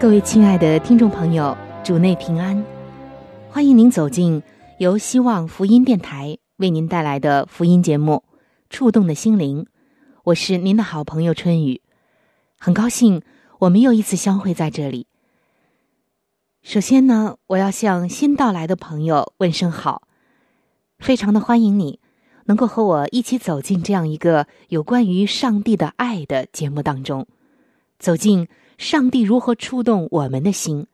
各位亲爱的听众朋友，主内平安，欢迎您走进由希望福音电台为您带来的福音节目。触动的心灵，我是您的好朋友春雨，很高兴我们又一次相会在这里。首先呢，我要向新到来的朋友问声好，非常的欢迎你能够和我一起走进这样一个有关于上帝的爱的节目当中，走进上帝如何触动我们的心，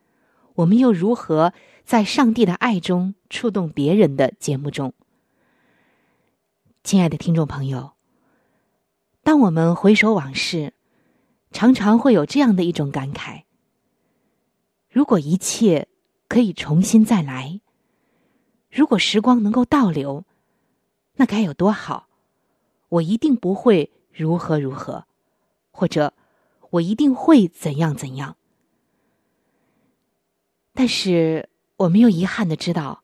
我们又如何在上帝的爱中触动别人的节目中。亲爱的听众朋友，当我们回首往事，常常会有这样的一种感慨：如果一切可以重新再来，如果时光能够倒流，那该有多好！我一定不会如何如何，或者我一定会怎样怎样。但是，我们又遗憾的知道，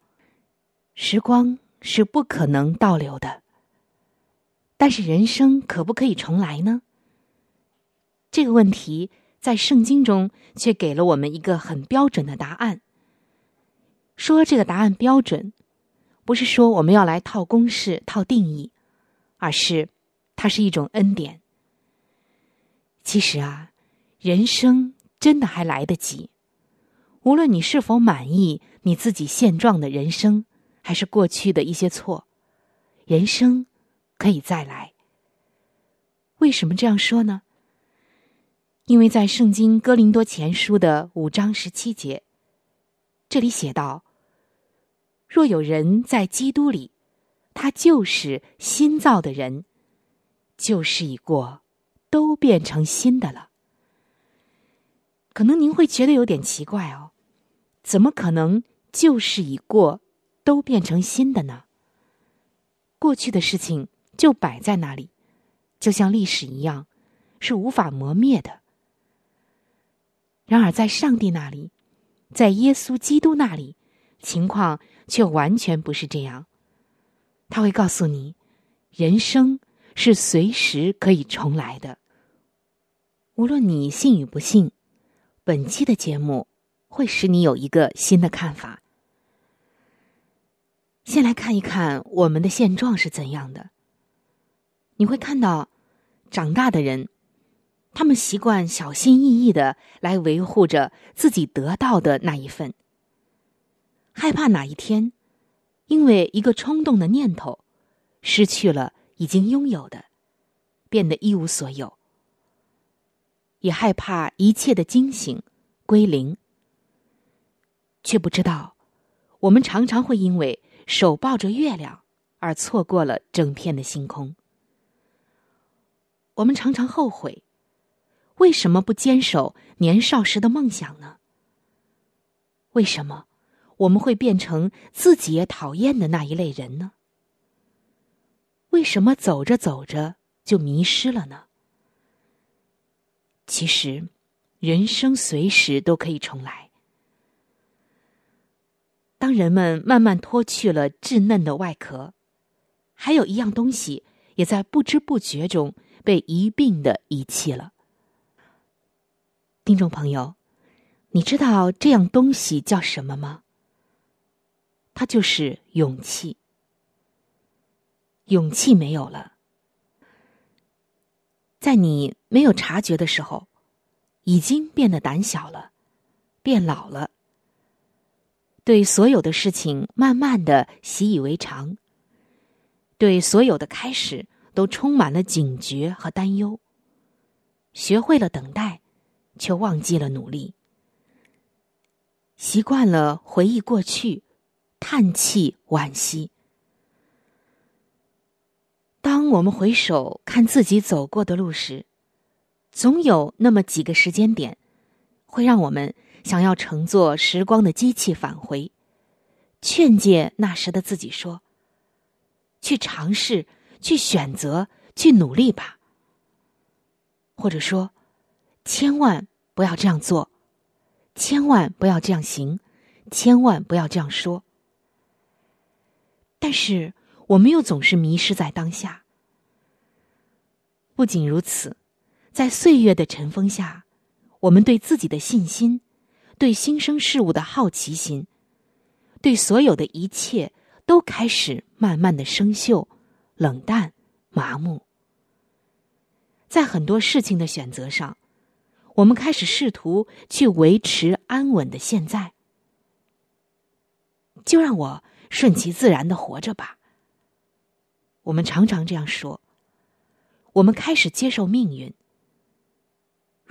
时光是不可能倒流的。但是人生可不可以重来呢？这个问题在圣经中却给了我们一个很标准的答案。说这个答案标准，不是说我们要来套公式、套定义，而是它是一种恩典。其实啊，人生真的还来得及。无论你是否满意你自己现状的人生，还是过去的一些错，人生。可以再来。为什么这样说呢？因为在《圣经·哥林多前书》的五章十七节，这里写道：“若有人在基督里，他就是新造的人，旧事已过，都变成新的了。”可能您会觉得有点奇怪哦，怎么可能旧事已过，都变成新的呢？过去的事情。就摆在那里，就像历史一样，是无法磨灭的。然而，在上帝那里，在耶稣基督那里，情况却完全不是这样。他会告诉你，人生是随时可以重来的。无论你信与不信，本期的节目会使你有一个新的看法。先来看一看我们的现状是怎样的。你会看到，长大的人，他们习惯小心翼翼的来维护着自己得到的那一份，害怕哪一天，因为一个冲动的念头，失去了已经拥有的，变得一无所有，也害怕一切的惊醒归零，却不知道，我们常常会因为手抱着月亮而错过了整片的星空。我们常常后悔，为什么不坚守年少时的梦想呢？为什么我们会变成自己也讨厌的那一类人呢？为什么走着走着就迷失了呢？其实，人生随时都可以重来。当人们慢慢脱去了稚嫩的外壳，还有一样东西也在不知不觉中。被一并的遗弃了。听众朋友，你知道这样东西叫什么吗？它就是勇气。勇气没有了，在你没有察觉的时候，已经变得胆小了，变老了，对所有的事情慢慢的习以为常，对所有的开始都充满了警觉和担忧，学会了等待，却忘记了努力，习惯了回忆过去，叹气惋惜。当我们回首看自己走过的路时，总有那么几个时间点，会让我们想要乘坐时光的机器返回，劝诫那时的自己说：“去尝试，去选择，去努力吧。”或者说：“千万不要这样做，千万不要这样行，千万不要这样说。”但是我们又总是迷失在当下。不仅如此。在岁月的尘封下，我们对自己的信心，对新生事物的好奇心，对所有的一切都开始慢慢的生锈、冷淡、麻木。在很多事情的选择上，我们开始试图去维持安稳的现在，就让我顺其自然的活着吧。我们常常这样说。我们开始接受命运。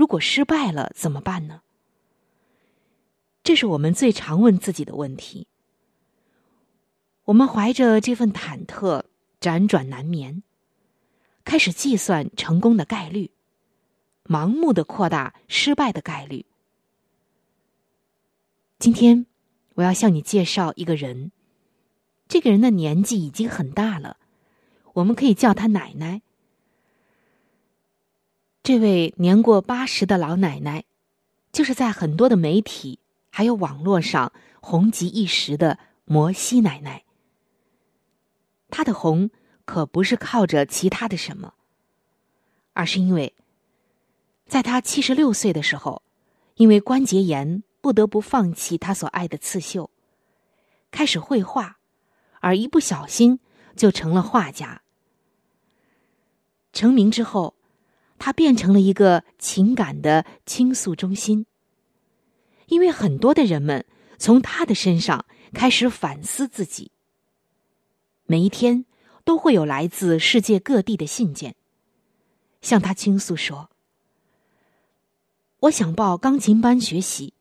如果失败了怎么办呢？这是我们最常问自己的问题。我们怀着这份忐忑，辗转难眠，开始计算成功的概率，盲目的扩大失败的概率。今天，我要向你介绍一个人。这个人的年纪已经很大了，我们可以叫他奶奶。这位年过八十的老奶奶，就是在很多的媒体还有网络上红极一时的摩西奶奶。她的红可不是靠着其他的什么，而是因为，在她七十六岁的时候，因为关节炎不得不放弃她所爱的刺绣，开始绘画，而一不小心就成了画家。成名之后。他变成了一个情感的倾诉中心，因为很多的人们从他的身上开始反思自己。每一天都会有来自世界各地的信件，向他倾诉说：“我想报钢琴班学习，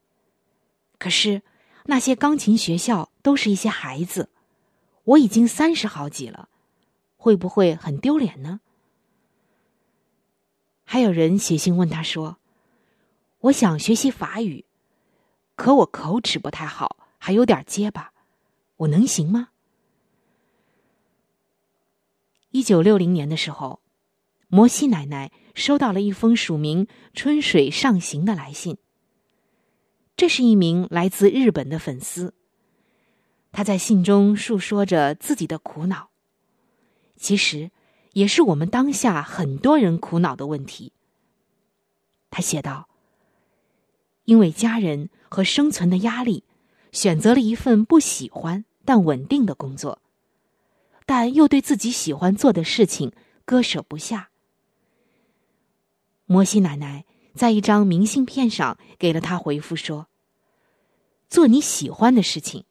可是那些钢琴学校都是一些孩子，我已经三十好几了，会不会很丢脸呢？”还有人写信问他说：“我想学习法语，可我口齿不太好，还有点结巴，我能行吗？”一九六零年的时候，摩西奶奶收到了一封署名“春水上行”的来信。这是一名来自日本的粉丝，他在信中述说着自己的苦恼。其实。也是我们当下很多人苦恼的问题。他写道：“因为家人和生存的压力，选择了一份不喜欢但稳定的工作，但又对自己喜欢做的事情割舍不下。”摩西奶奶在一张明信片上给了他回复说：“做你喜欢的事情，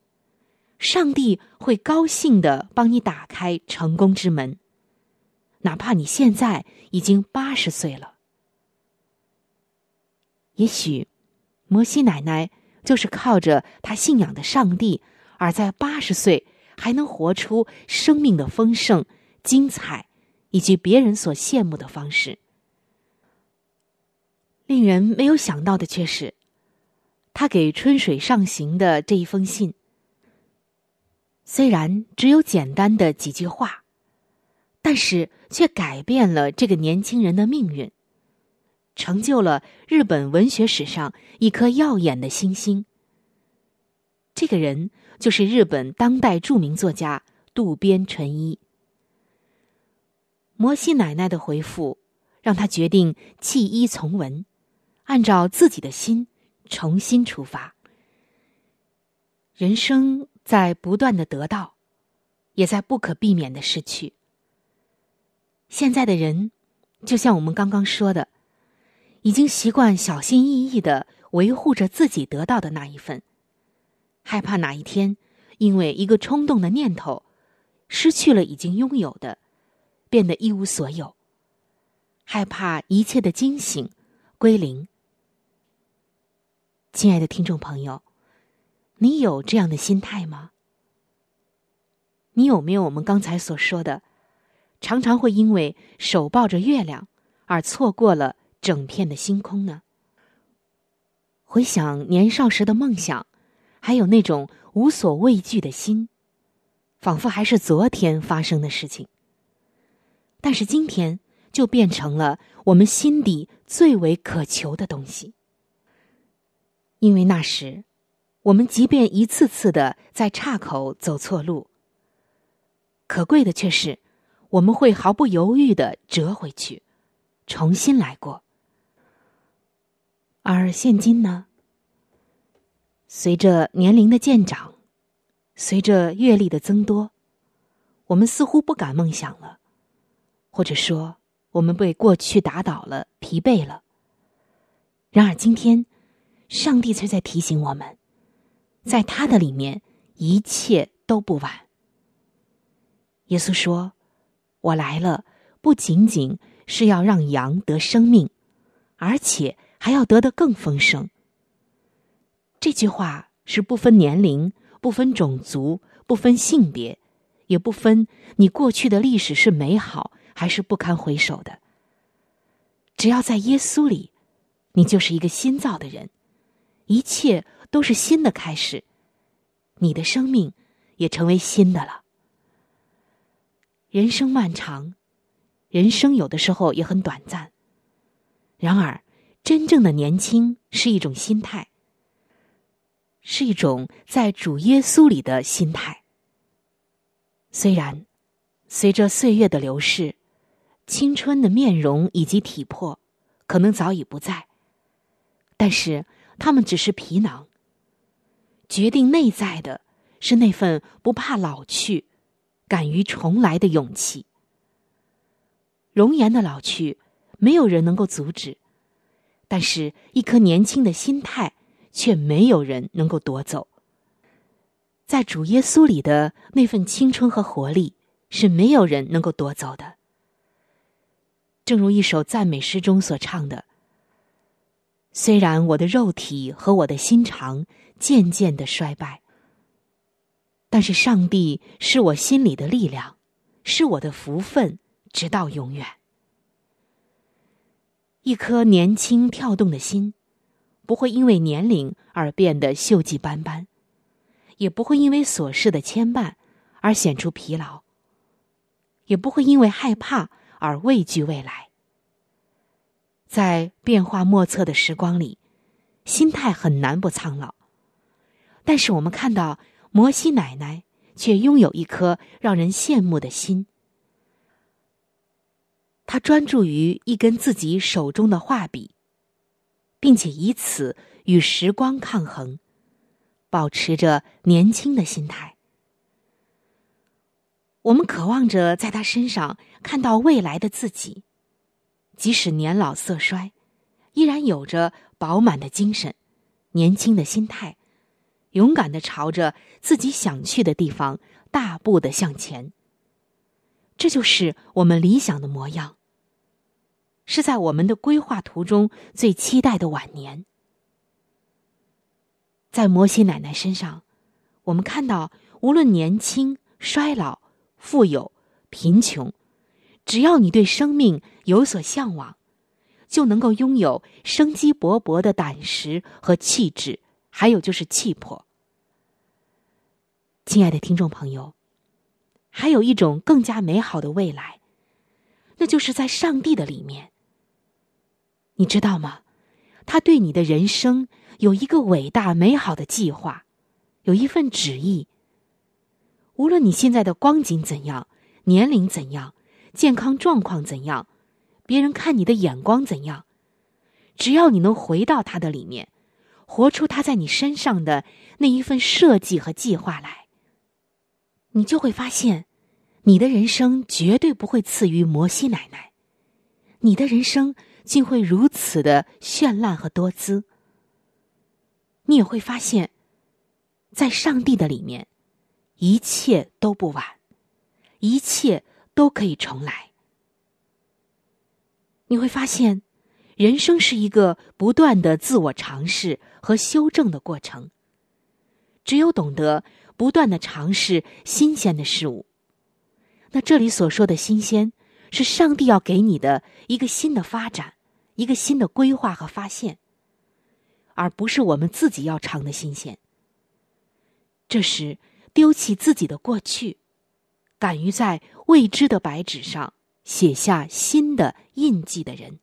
上帝会高兴的帮你打开成功之门。”哪怕你现在已经八十岁了，也许摩西奶奶就是靠着她信仰的上帝，而在八十岁还能活出生命的丰盛、精彩，以及别人所羡慕的方式。令人没有想到的却是，他给春水上行的这一封信，虽然只有简单的几句话。但是却改变了这个年轻人的命运，成就了日本文学史上一颗耀眼的星星。这个人就是日本当代著名作家渡边淳一。摩西奶奶的回复让他决定弃医从文，按照自己的心重新出发。人生在不断的得到，也在不可避免的失去。现在的人，就像我们刚刚说的，已经习惯小心翼翼的维护着自己得到的那一份，害怕哪一天因为一个冲动的念头，失去了已经拥有的，变得一无所有。害怕一切的惊醒归零。亲爱的听众朋友，你有这样的心态吗？你有没有我们刚才所说的，常常会因为手抱着月亮而错过了整片的星空呢？回想年少时的梦想，还有那种无所畏惧的心，仿佛还是昨天发生的事情。但是今天就变成了我们心底最为渴求的东西，因为那时，我们即便一次次的在岔口走错路。可贵的却是，我们会毫不犹豫的折回去，重新来过。而现今呢？随着年龄的渐长，随着阅历的增多，我们似乎不敢梦想了，或者说，我们被过去打倒了，疲惫了。然而今天，上帝却在提醒我们，在他的里面，一切都不晚。耶稣说：“我来了，不仅仅是要让羊得生命，而且还要得的更丰盛。”这句话是不分年龄、不分种族、不分性别，也不分你过去的历史是美好还是不堪回首的。只要在耶稣里，你就是一个新造的人，一切都是新的开始，你的生命也成为新的了。人生漫长，人生有的时候也很短暂。然而，真正的年轻是一种心态，是一种在主耶稣里的心态。虽然随着岁月的流逝，青春的面容以及体魄可能早已不在，但是他们只是皮囊。决定内在的是那份不怕老去。敢于重来的勇气，容颜的老去，没有人能够阻止；但是，一颗年轻的心态，却没有人能够夺走。在主耶稣里的那份青春和活力，是没有人能够夺走的。正如一首赞美诗中所唱的：“虽然我的肉体和我的心肠渐渐的衰败。”但是，上帝是我心里的力量，是我的福分，直到永远。一颗年轻跳动的心，不会因为年龄而变得锈迹斑斑，也不会因为琐事的牵绊而显出疲劳，也不会因为害怕而畏惧未来。在变化莫测的时光里，心态很难不苍老。但是，我们看到。摩西奶奶却拥有一颗让人羡慕的心，她专注于一根自己手中的画笔，并且以此与时光抗衡，保持着年轻的心态。我们渴望着在他身上看到未来的自己，即使年老色衰，依然有着饱满的精神、年轻的心态。勇敢的朝着自己想去的地方大步的向前。这就是我们理想的模样，是在我们的规划图中最期待的晚年。在摩西奶奶身上，我们看到，无论年轻、衰老、富有、贫穷，只要你对生命有所向往，就能够拥有生机勃勃的胆识和气质。还有就是气魄，亲爱的听众朋友，还有一种更加美好的未来，那就是在上帝的里面。你知道吗？他对你的人生有一个伟大美好的计划，有一份旨意。无论你现在的光景怎样，年龄怎样，健康状况怎样，别人看你的眼光怎样，只要你能回到他的里面。活出他在你身上的那一份设计和计划来，你就会发现，你的人生绝对不会次于摩西奶奶，你的人生竟会如此的绚烂和多姿。你也会发现，在上帝的里面，一切都不晚，一切都可以重来。你会发现，人生是一个不断的自我尝试和修正的过程。只有懂得不断的尝试新鲜的事物，那这里所说的新鲜，是上帝要给你的一个新的发展，一个新的规划和发现，而不是我们自己要尝的新鲜。这时，丢弃自己的过去，敢于在未知的白纸上写下新的印记的人，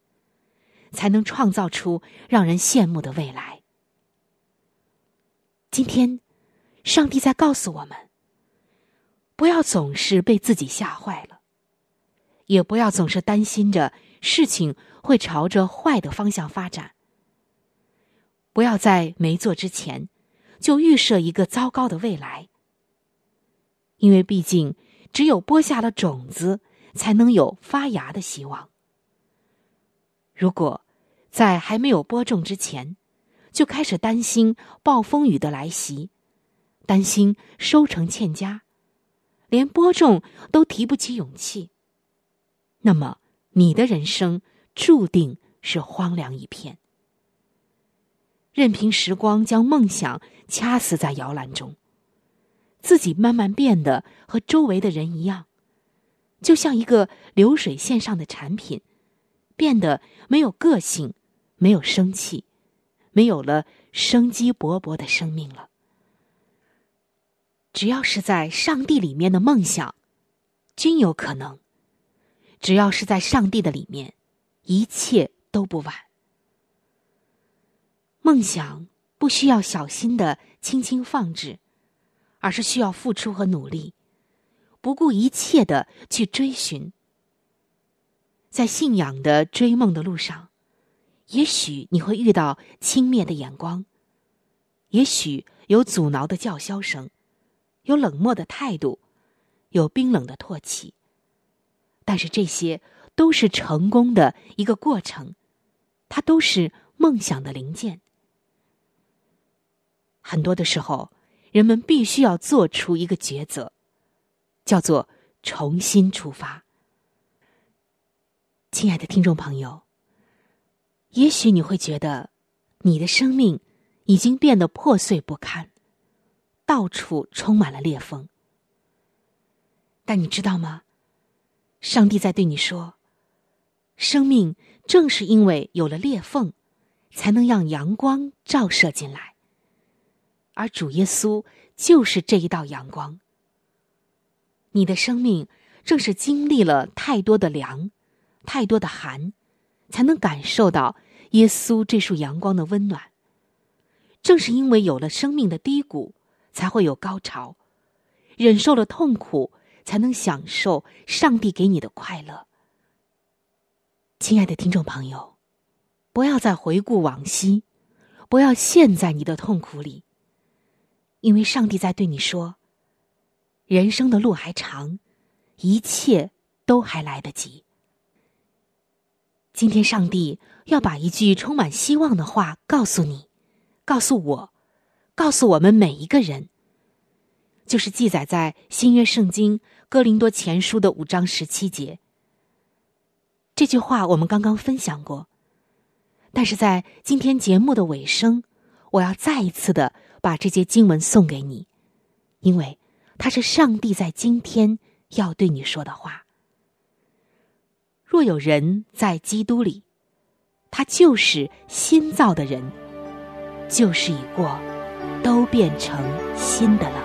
才能创造出让人羡慕的未来。今天。上帝在告诉我们：不要总是被自己吓坏了，也不要总是担心着事情会朝着坏的方向发展。不要在没做之前就预设一个糟糕的未来，因为毕竟只有播下了种子，才能有发芽的希望。如果在还没有播种之前就开始担心暴风雨的来袭，担心收成欠佳，连播种都提不起勇气。那么，你的人生注定是荒凉一片。任凭时光将梦想掐死在摇篮中，自己慢慢变得和周围的人一样，就像一个流水线上的产品，变得没有个性，没有生气，没有了生机勃勃的生命了。只要是在上帝里面的梦想，均有可能；只要是在上帝的里面，一切都不晚。梦想不需要小心的轻轻放置，而是需要付出和努力，不顾一切的去追寻。在信仰的追梦的路上，也许你会遇到轻蔑的眼光，也许有阻挠的叫嚣声。有冷漠的态度，有冰冷的唾弃，但是这些都是成功的一个过程，它都是梦想的零件。很多的时候，人们必须要做出一个抉择，叫做重新出发。亲爱的听众朋友，也许你会觉得，你的生命已经变得破碎不堪。到处充满了裂缝，但你知道吗？上帝在对你说：“生命正是因为有了裂缝，才能让阳光照射进来。而主耶稣就是这一道阳光。你的生命正是经历了太多的凉，太多的寒，才能感受到耶稣这束阳光的温暖。正是因为有了生命的低谷。”才会有高潮，忍受了痛苦，才能享受上帝给你的快乐。亲爱的听众朋友，不要再回顾往昔，不要陷在你的痛苦里，因为上帝在对你说：人生的路还长，一切都还来得及。今天，上帝要把一句充满希望的话告诉你，告诉我。告诉我们每一个人，就是记载在新约圣经哥林多前书的五章十七节。这句话我们刚刚分享过，但是在今天节目的尾声，我要再一次的把这节经文送给你，因为它是上帝在今天要对你说的话。若有人在基督里，他就是新造的人，旧事已过。都变成新的了。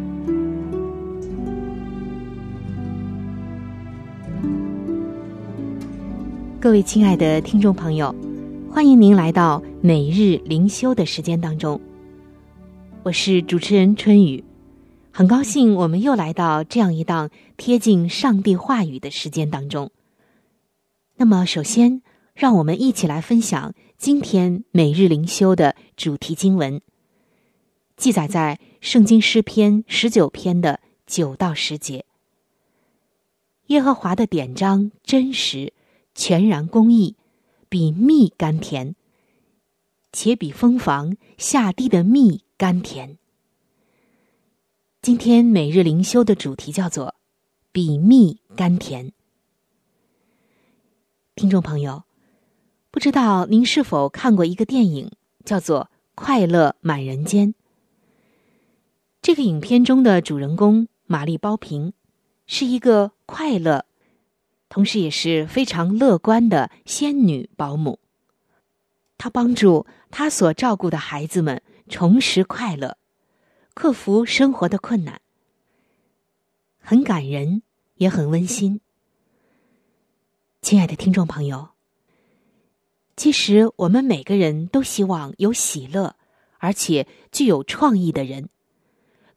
各位亲爱的听众朋友，欢迎您来到每日灵修的时间当中。我是主持人春雨，很高兴我们又来到这样一档贴近上帝话语的时间当中。那么，首先让我们一起来分享今天每日灵修的主题经文，记载在圣经诗篇十九篇的九到十节。耶和华的典章真实。全然公义，比蜜甘甜，且比蜂房下地的蜜甘甜。今天每日灵修的主题叫做“比蜜甘甜”。听众朋友，不知道您是否看过一个电影，叫做《快乐满人间》。这个影片中的主人公玛丽包平是一个快乐。同时也是非常乐观的仙女保姆。她帮助她所照顾的孩子们重拾快乐，克服生活的困难，很感人，也很温馨。亲爱的听众朋友，其实我们每个人都希望有喜乐而且具有创意的人，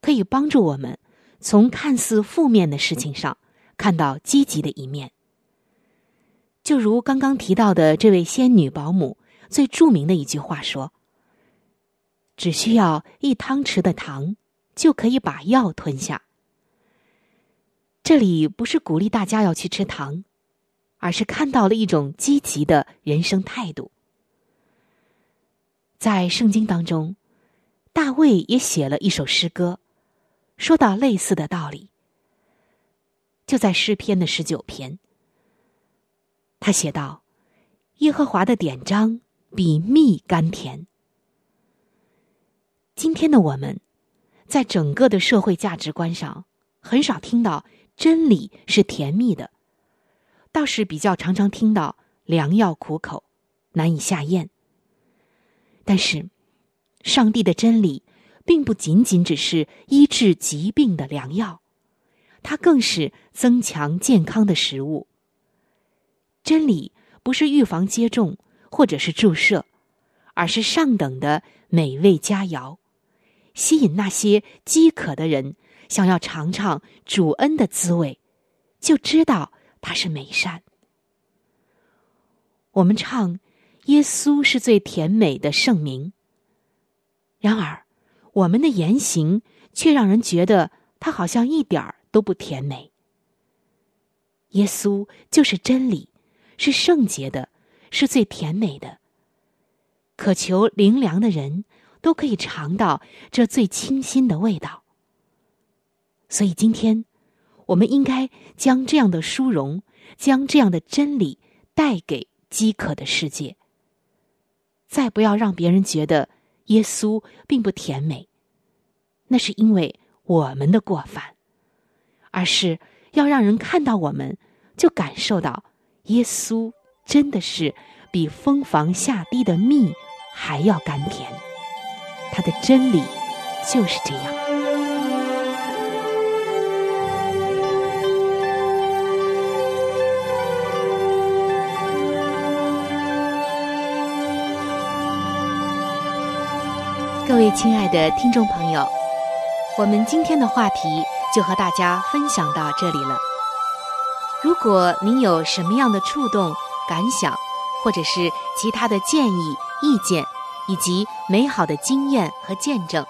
可以帮助我们从看似负面的事情上看到积极的一面。就如刚刚提到的这位仙女保姆最著名的一句话说：“只需要一汤匙的糖，就可以把药吞下。”这里不是鼓励大家要去吃糖，而是看到了一种积极的人生态度。在圣经当中，大卫也写了一首诗歌，说到类似的道理。就在诗篇的十九篇。他写道：“耶和华的典章比蜜甘甜。”今天的我们，在整个的社会价值观上，很少听到真理是甜蜜的，倒是比较常常听到良药苦口，难以下咽。但是，上帝的真理，并不仅仅只是医治疾病的良药，它更是增强健康的食物。真理不是预防接种或者是注射，而是上等的美味佳肴，吸引那些饥渴的人想要尝尝主恩的滋味，就知道它是美善。我们唱耶稣是最甜美的圣名，然而我们的言行却让人觉得他好像一点儿都不甜美。耶稣就是真理。是圣洁的，是最甜美的。渴求灵粮的人都可以尝到这最清新的味道。所以今天，我们应该将这样的殊荣，将这样的真理带给饥渴的世界。再不要让别人觉得耶稣并不甜美，那是因为我们的过犯，而是要让人看到我们，就感受到耶稣真的是比蜂房下滴的蜜还要甘甜。他的真理就是这样。各位亲爱的听众朋友，我们今天的话题就和大家分享到这里了。如果您有什么样的触动、感想，或者是其他的建议、意见，以及美好的经验和见证，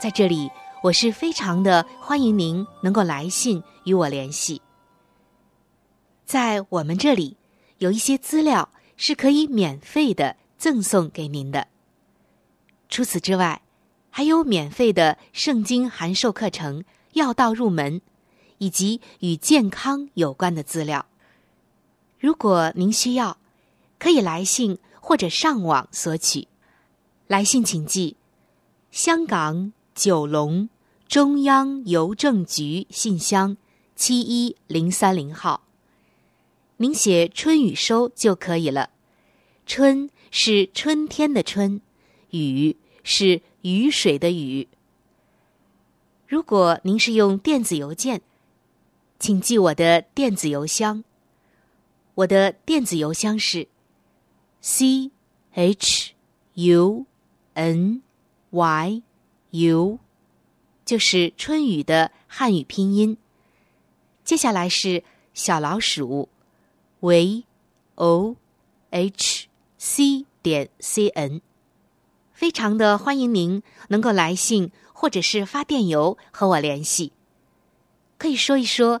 在这里我是非常的欢迎您能够来信与我联系。在我们这里有一些资料是可以免费的赠送给您的。除此之外，还有免费的圣经函授课程《要道入门》，以及与健康有关的资料。如果您需要，可以来信或者上网索取。来信请寄：香港九龙中央邮政局信箱七一零三零号。您写“春雨收”就可以了。春是春天的春，雨。是雨水的雨。如果您是用电子邮件，请记我的电子邮箱。我的电子邮箱是 c h u n y u，就是春雨的汉语拼音。接下来是小老鼠 v o h c 点 c n。非常的欢迎您能够来信或者是发电邮和我联系，可以说一说